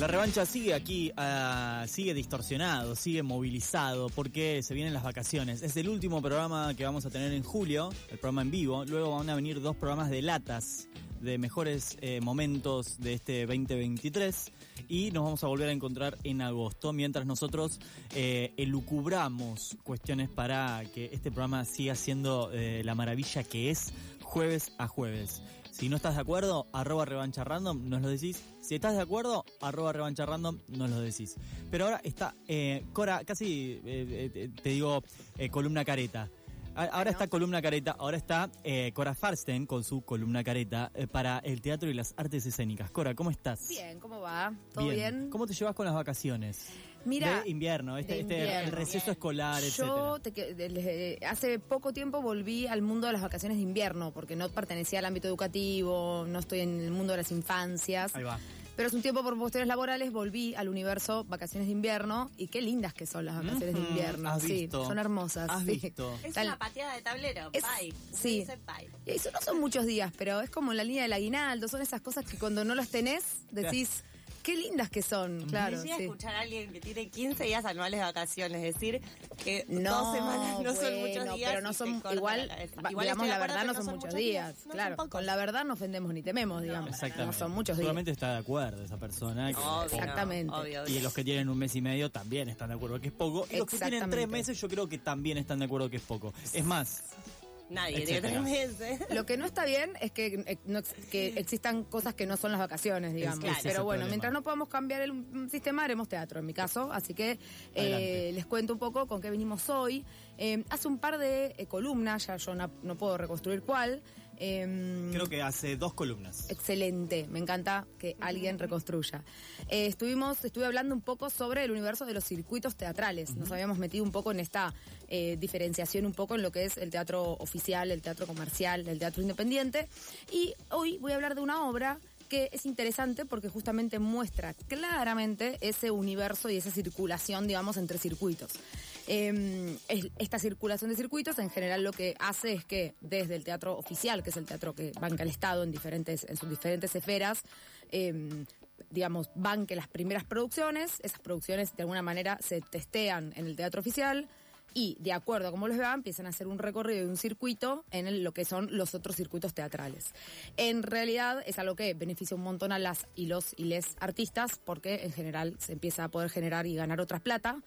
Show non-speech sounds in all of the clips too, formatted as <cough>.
La revancha sigue aquí, ah, sigue distorsionado, sigue movilizado, porque se vienen las vacaciones. Es el último programa que vamos a tener en julio, el programa en vivo. Luego van a venir dos programas de latas, de mejores eh, momentos de este 2023. Y nos vamos a volver a encontrar en agosto, mientras nosotros eh, elucubramos cuestiones para que este programa siga siendo eh, la maravilla que es jueves a jueves. Si no estás de acuerdo, arroba revancha random, nos lo decís. Si estás de acuerdo, arroba revancha random, nos lo decís. Pero ahora está, eh, Cora, casi eh, eh, te digo eh, columna careta. Ahora está columna careta, ahora está eh, Cora Farsten con su columna careta eh, para el teatro y las artes escénicas. Cora, ¿cómo estás? Bien, ¿cómo va? ¿Todo bien? ¿Cómo te llevas con las vacaciones? Mira, de invierno, este, de este invierno. receso escolar, Yo etcétera. te que- de- de- hace poco tiempo volví al mundo de las vacaciones de invierno, porque no pertenecía al ámbito educativo, no estoy en el mundo de las infancias. Ahí va. Pero es un tiempo por cuestiones laborales, volví al universo vacaciones de invierno y qué lindas que son las vacaciones de invierno. has sí, visto. son hermosas. Has sí. visto. Es Tal- una pateada de tablero. Es- bye. sí. Dice bye. Y eso no son muchos días, pero es como la línea del aguinaldo, son esas cosas que cuando no las tenés decís, qué lindas que son, claro. Me llega a sí. escuchar a alguien que tiene 15 días anuales de vacaciones, decir que No, dos semanas no son muchos días. pero no son igual, la Igual digamos la verdad no son muchos días, no claro, con la verdad no ofendemos ni tememos, digamos, Exactamente. no son muchos días. Seguramente está de acuerdo esa persona. que- Obvio, Exactamente. obvio, Y los que tienen un mes y medio también están de acuerdo que es poco. Y los que tienen tres meses yo creo que también están de acuerdo que es poco. Es más, Nadie tiene etcétera. tres <laughs> meses. Lo que no está bien es que, eh, no ex- que existan cosas que no son las vacaciones, digamos. Claro. Pero bueno, problema. mientras no podamos cambiar el sistema, haremos teatro en mi caso. Así que eh, les cuento un poco con qué venimos hoy. Eh, hace un par de eh, columnas, ya yo no, no puedo reconstruir cuál. Eh, creo que hace dos columnas. Excelente, me encanta que alguien reconstruya. Eh, estuvimos, estuve hablando un poco sobre el universo de los circuitos teatrales. Nos habíamos metido un poco en esta eh, diferenciación, un poco en lo que es el teatro oficial, el teatro comercial, el teatro independiente. Y hoy voy a hablar de una obra que es interesante porque justamente muestra claramente ese universo y esa circulación, digamos, entre circuitos. Es- esta circulación de circuitos en general lo que hace es que desde el teatro oficial, que es el teatro que banca el Estado en diferentes, en sus diferentes esferas, eh, digamos, banque las primeras producciones, esas producciones de alguna manera se testean en el teatro oficial y de acuerdo a cómo los vean empiezan a hacer un recorrido y un circuito en lo que son los otros circuitos teatrales. En realidad es algo que beneficia un montón a las y los y les artistas porque en general se empieza a poder generar y ganar otras plata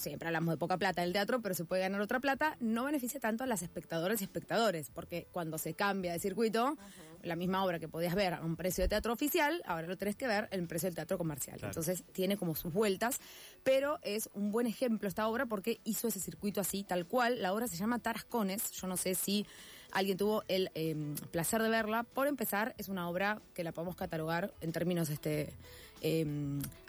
siempre hablamos de poca plata en el teatro, pero se puede ganar otra plata, no beneficia tanto a las espectadoras y espectadores, porque cuando se cambia de circuito, la misma obra que podías ver a un precio de teatro oficial, ahora lo tenés que ver en el precio del teatro comercial. Claro. Entonces tiene como sus vueltas, pero es un buen ejemplo esta obra porque hizo ese circuito así, tal cual. La obra se llama Tarascones, yo no sé si alguien tuvo el eh, placer de verla. Por empezar, es una obra que la podemos catalogar en términos este eh,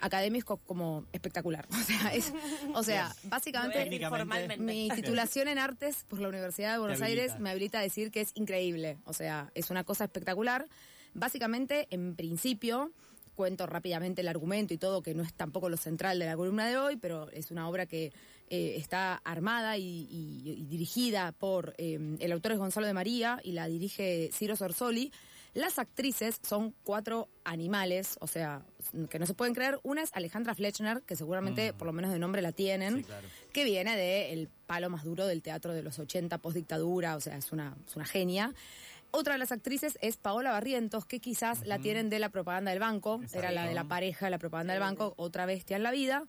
académicos como espectacular. <laughs> O sea, es, o sea, básicamente formalmente. mi titulación en artes por la Universidad de Buenos. Aires me habilita a decir que es increíble. O sea, es una cosa espectacular. Básicamente, en principio, cuento rápidamente el argumento y todo, que no es tampoco lo central de la columna de hoy, pero es una obra que eh, está armada y, y- y dirigida por eh, el autor es Gonzalo de María y la dirige Ciro Sorsoli. Las actrices son cuatro animales, o sea, que no se pueden creer. Una es Alejandra Fletchner, que seguramente por lo menos de nombre la tienen, Sí, claro. que viene del palo más duro del teatro de los 80, postdictadura, o sea, es una, es una genia. Otra de las actrices es Paola Barrientos, que quizás la tienen de la propaganda del banco, era la de la pareja de la propaganda del banco, otra bestia en la vida.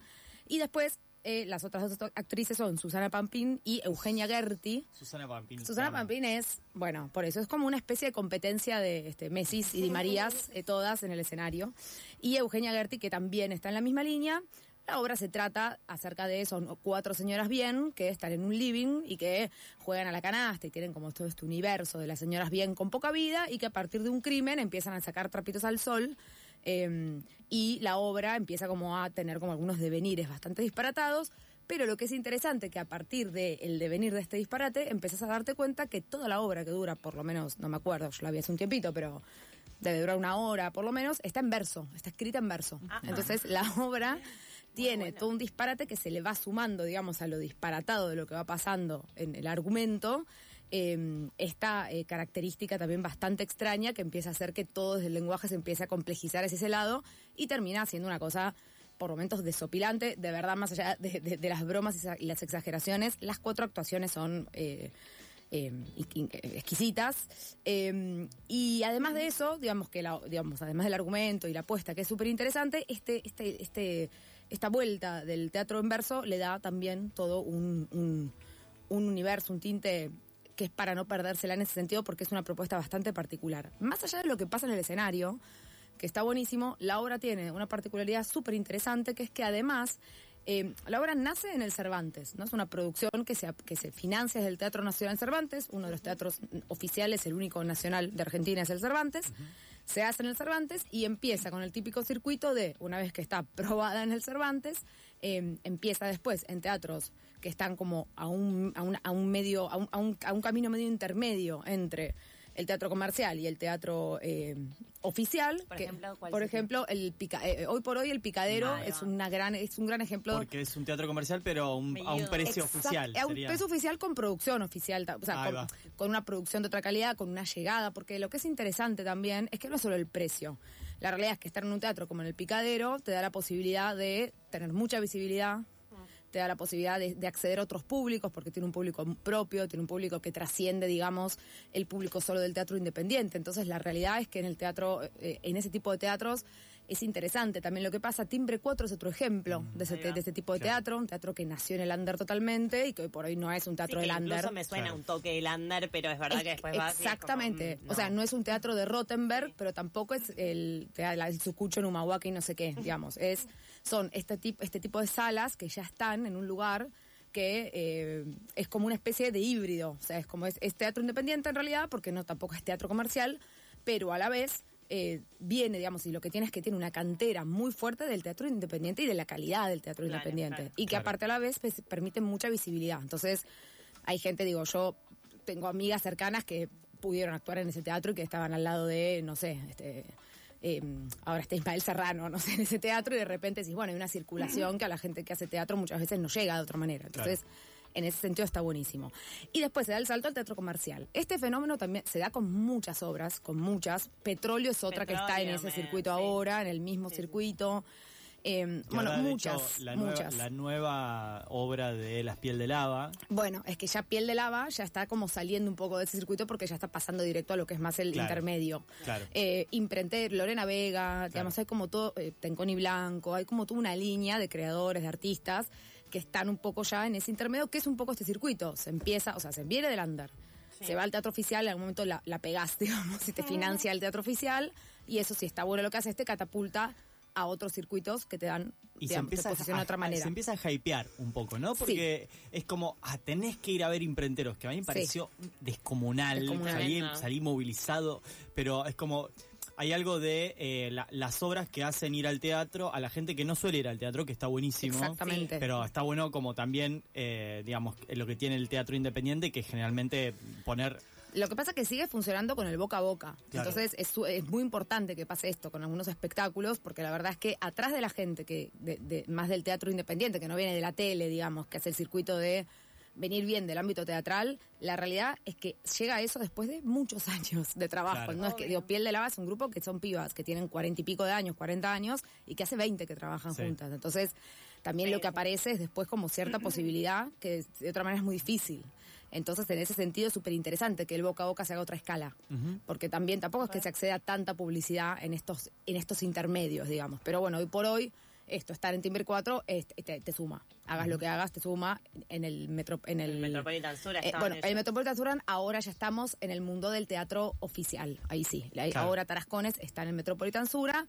Y después eh, las otras dos actrices son Susana Pampín y Eugenia Gerti. Susana Pampín. Susana Pampín es, bueno, por eso es como una especie de competencia de este, Messi y Di Marías, eh, todas en el escenario. Y Eugenia Gerti, que también está en la misma línea. La obra se trata acerca de, son cuatro señoras bien que están en un living y que juegan a la canasta y tienen como todo este universo de las señoras bien con poca vida y que a partir de un crimen empiezan a sacar trapitos al sol eh, y la obra empieza como a tener como algunos devenires bastante disparatados, Pero lo que es interesante que a partir del devenir de este disparate empezás a darte cuenta que toda la obra que dura, por lo menos, no me acuerdo, yo la vi hace un tiempito, pero debe durar una hora por lo menos, está en verso, está escrita en verso. Entonces la obra tiene todo un disparate que se le va sumando, digamos, a lo disparatado de lo que va pasando en el argumento. eh, esta eh, característica también bastante extraña que empieza a hacer que todo desde el lenguaje se empiece a complejizar hacia ese lado y termina siendo una cosa por momentos desopilante, de verdad, más allá de, de- de las bromas y las exageraciones, las cuatro actuaciones son eh, eh, in- in- exquisitas. Eh, y además de eso, digamos que la, digamos, además del argumento y la apuesta, que es súper interesante, este, este, este, esta vuelta del teatro en verso le da también todo un, un, un universo, un tinte que es para no perdérsela en ese sentido porque es una propuesta bastante particular. Más allá de lo que pasa en el escenario, que está buenísimo, la obra tiene una particularidad súper interesante que es que además eh, la obra nace en el Cervantes, ¿no? Es una producción que se, que se financia desde el Teatro Nacional Cervantes, uno de los teatros oficiales, el único nacional de Argentina es el Cervantes. Se hace en el Cervantes y empieza con el típico circuito de, una vez que está probada en el Cervantes, eh, empieza después en teatros que están como a un, a un, a un medio, a un- a un camino medio intermedio entre el teatro comercial y el teatro eh, oficial. Por que, ejemplo, ¿cuál por sería? ejemplo, el pica- eh, hoy por hoy el picadero es una gran, es un gran ejemplo Porque es un teatro comercial, pero a un, a un Medido. precio oficial. A un sería. peso oficial con producción oficial, o sea, con una producción de otra calidad, con una llegada, porque lo que es interesante también es que no es solo el precio. La realidad es que estar en un teatro como en el Picadero te da la posibilidad de tener mucha visibilidad, te da la posibilidad de, de acceder a otros públicos, porque tiene un público propio, tiene un público que trasciende, digamos, el público solo del teatro independiente. Entonces, la realidad es que en el teatro, eh, en ese tipo de teatros, es interesante también lo que pasa. Timbre 4 es otro ejemplo de, ese, va. de este tipo de Claro. teatro, un teatro que nació en el under totalmente y que hoy por hoy no es un teatro Sí, del under. incluso me suena Claro. un toque del under, pero es verdad Es que después como, Exactamente. mm, O sea, no es un teatro de Rottenberg, pero tampoco es el, el sucucho en Humahuaca y no sé qué, digamos. Es, son este, tipo este tipo de salas que ya están en un lugar que eh, es como una especie de híbrido. O sea, es como es, es teatro independiente en realidad, porque no tampoco es teatro comercial, pero a la vez eh, viene, digamos, y lo que tiene es que tiene una cantera muy fuerte del teatro independiente y de la calidad del teatro Claro, independiente. claro. Y que Claro. aparte a la vez pues, permite mucha visibilidad. Entonces, hay gente, digo, yo tengo amigas cercanas que pudieron actuar en ese teatro y que estaban al lado de, no sé, este, eh, ahora está Ismael Serrano, no sé, en ese teatro y de repente decís, bueno, hay una circulación que a la gente que hace teatro muchas veces no llega de otra manera. Entonces, en ese sentido está buenísimo. Y después se da el salto al teatro comercial. Este fenómeno también se da con muchas obras, con muchas. Petróleo es otra que está en ese circuito ahora, en el mismo circuito. Eh, Que bueno, muchas, hecho, la, nueva, muchas. la nueva obra de Las Piel de Lava. Bueno, es que ya Piel de Lava ya está como saliendo un poco de ese circuito porque ya está pasando directo a lo que es más el Claro. intermedio. Claro. Eh, Imprenté, Lorena Vega, digamos, hay como todo, eh, Tenconi Blanco, hay como toda una línea de creadores, de artistas que están un poco ya en ese intermedio, que es un poco este circuito. Se empieza, o sea, se viene del under. Se va al teatro oficial, en algún momento la, la pegás, <laughs> digamos, si te financia el teatro oficial, y eso si está bueno lo que hace, te catapulta a otros circuitos que te dan, Y se digamos, te empieza, posicionan a, de otra manera. se empieza a hypear un poco, ¿no? Porque es como, ah, tenés que ir a ver imprenteros, que a mí me pareció descomunal, Descomunal. Salí, movilizado, pero es como, hay algo de eh, la- las obras que hacen ir al teatro a la gente que no suele ir al teatro, que está buenísimo. Exactamente. Pero está bueno como también, eh, digamos, lo que tiene el teatro independiente, que generalmente poner Lo que pasa es que sigue funcionando con el boca a boca. Claro. Entonces es, su- es muy importante que pase esto con algunos espectáculos, porque la verdad es que atrás de la gente que de, de- más del teatro independiente, que no viene de la tele, digamos, que hace el circuito de venir bien del ámbito teatral, la realidad es que llega a eso después de muchos <laughs> años de trabajo. Claro. No es que digo, Piel de Lava es un grupo que son pibas, que tienen cuarenta y pico de años, 40 años, y que hace 20 que trabajan Sí. juntas. Entonces, también lo que aparece es después como cierta <clears throat> posibilidad, que de otra manera es muy difícil. Entonces, en ese sentido, es súper interesante que el boca a boca se haga otra escala. Porque también tampoco es que se acceda a tanta publicidad en estos, en estos intermedios, digamos. Pero bueno, hoy por hoy, esto, estar en Timber 4, es- te, te suma. Hagas lo que hagas, te suma en el metro, en el, El Metropolitan Sur eh, bueno, en el. Metropolitan Sur ahora ya estamos en el mundo del teatro oficial. Ahí sí. La- Claro. Ahora Tarascones está en el Metropolitan Sura.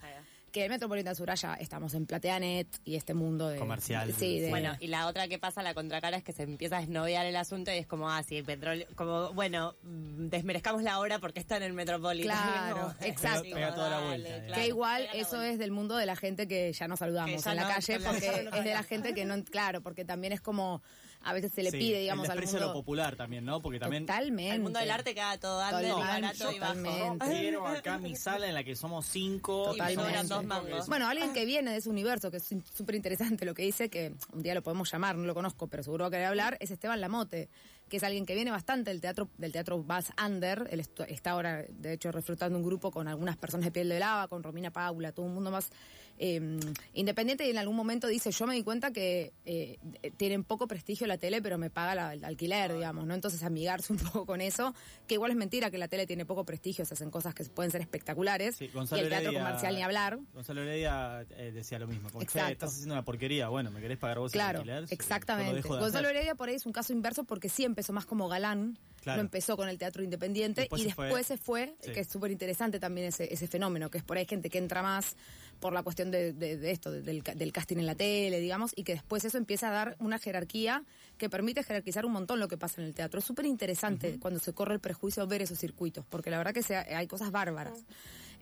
Que el Metropolitan Sur ya estamos en Plateanet y este mundo de... Comercial. Sí, de, Bueno, y la otra que pasa, la contracara, es que se empieza a desnoviar el asunto y es como, ah, sí, el petróleo, como, bueno, mm, desmerezcamos la hora porque está en el Metropolitan. Claro, <laughs> exacto. digo, Pega toda la dale, vuelta, claro, que igual eso es del mundo de la gente que ya no saludamos ya en la no, calle, la- porque es de la gente que no, claro, porque también es como, a veces se le Sí, pide, digamos, el al a lo mundo... popular también, ¿no? Porque también Totalmente. El mundo del arte queda todo under y Totalmente, barato y bajo. totalmente. quiero acá mi sala en la que somos cinco. Y Totalmente. dos mangos. Bueno, alguien que viene de ese universo, que es súper interesante lo que dice, que un día lo podemos llamar, no lo conozco, pero seguro va a querer hablar, es Esteban Lamote, que es alguien que viene bastante del teatro, del teatro Bass Under. Él estu- está ahora, de hecho, refrutando un grupo con algunas personas de piel de lava, con Romina Paula, todo un mundo más eh, independiente y en algún momento dice, yo me di cuenta que eh, tienen poco prestigio la tele, pero me paga la- el alquiler, digamos, ¿no? Entonces amigarse un <laughs> poco con eso, que igual es mentira que la tele tiene poco prestigio, se hacen cosas que pueden ser espectaculares Sí, y Gonzalo el teatro Heredia- comercial ni hablar. Gonzalo Heredia eh, decía lo mismo. Exacto. estás haciendo una porquería. Bueno, ¿me querés pagar vos Claro, el alquiler? Exactamente. de Gonzalo hacer. Heredia por ahí es un caso inverso porque sí empezó más como galán, Claro. lo empezó con el teatro independiente Después y se fue- después se fue, Sí. que es súper interesante también ese, ese fenómeno, que es por ahí gente que entra más por la cuestión de, de- de esto, de- del, ca- del casting en la tele, digamos, y que después eso empieza a dar una jerarquía que permite jerarquizar un montón lo que pasa en el teatro. Es súper interesante cuando se corre el prejuicio ver esos circuitos, porque la verdad que se- hay cosas bárbaras.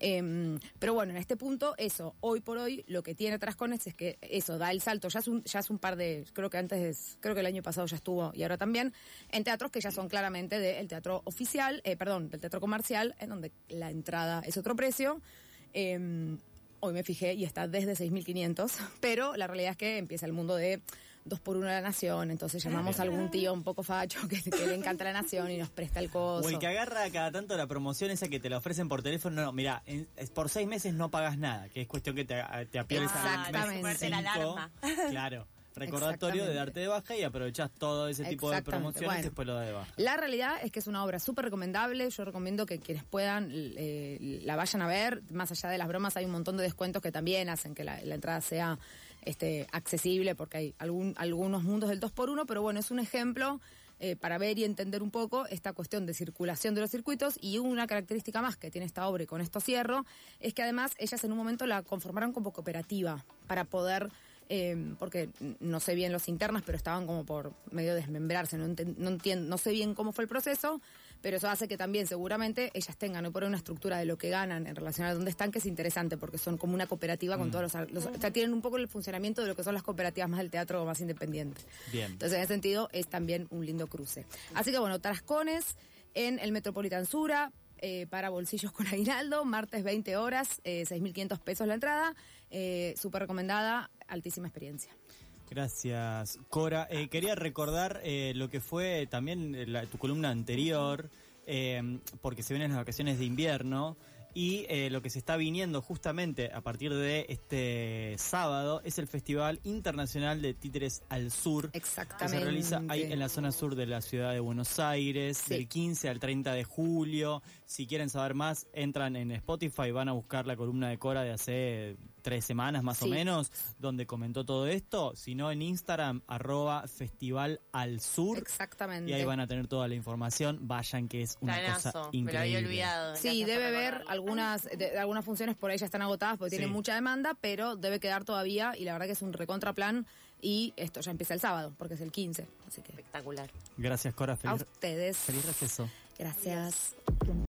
Em, pero bueno, en este punto, eso, hoy por hoy, lo que tiene Trascones es que eso, da el salto, ya es un, ya es un par de, creo que antes, creo que el año pasado ya estuvo, y ahora también, en teatros que ya son claramente del teatro oficial, eh, perdón, del teatro comercial, en donde la entrada es otro precio. Em, hoy me fijé y está desde 6.500, pero la realidad es que empieza el mundo de dos por uno de la nación, entonces llamamos a algún tío un poco facho que, que le encanta la nación y nos presta el coso. O el que agarra cada tanto la promoción esa que te la ofrecen por teléfono. No, mira, en- es por seis meses no pagas nada, que es cuestión que te, te apieles a Exactamente. La alarma. Claro. Recordatorio de darte de baja y aprovechás todo ese tipo de promociones Bueno. y después lo das de baja. La realidad es que es una obra súper recomendable. Yo recomiendo que quienes puedan eh, la vayan a ver. Más allá de las bromas, hay un montón de descuentos que también hacen que la, la entrada sea este, accesible, porque hay algún, algunos mundos del 2x1, pero bueno, es un ejemplo. eh, para ver y entender un poco esta cuestión de circulación de los circuitos y una característica más que tiene esta obra y con esto cierro es que además ellas en un momento la conformaron como cooperativa para poder eh, porque no sé bien los internas, pero estaban como por medio desmembrarse, no, no, entiendo, no sé bien cómo fue el proceso, pero eso hace que también seguramente ellas tengan hoy por una estructura de lo que ganan en relación a dónde están, que es interesante, porque son como una cooperativa con todos los, los- O sea, tienen un poco el funcionamiento de lo que son las cooperativas más del teatro más independiente. Bien. Entonces, en ese sentido, es también un lindo cruce. Así que bueno, Trascones en el Metropolitan Sura. eh, para bolsillos con aguinaldo, martes 20 horas, eh, 6.500 pesos la entrada, eh, súper recomendada, altísima experiencia. Gracias, Cora. Eh, quería recordar eh, lo que fue también eh, la- tu columna anterior, eh, porque se vienen las vacaciones de invierno y lo que se está viniendo justamente a partir de este sábado es el Festival Internacional de Títeres al Sur. Que Exactamente. se realiza ahí en la zona sur de la ciudad de Buenos Aires, Sí. del 15 al 30 de julio. Si quieren saber más, entran en Spotify, van a buscar la columna de Cora de hace tres semanas más o menos, donde comentó todo esto. Si no, en Instagram, arroba Festival al Sur. Exactamente. Y ahí van a tener toda la información. Vayan, que es una cosa increíble. me lo había olvidado. Sí, Gracias debe haber algunas de- algunas funciones por ahí ya están agotadas porque Sí. tienen mucha demanda, pero debe quedar todavía y la verdad que es un recontraplan y esto ya empieza el sábado porque es el 15, así que Espectacular. Gracias, Cora. a Feliz, ustedes. feliz receso. Gracias.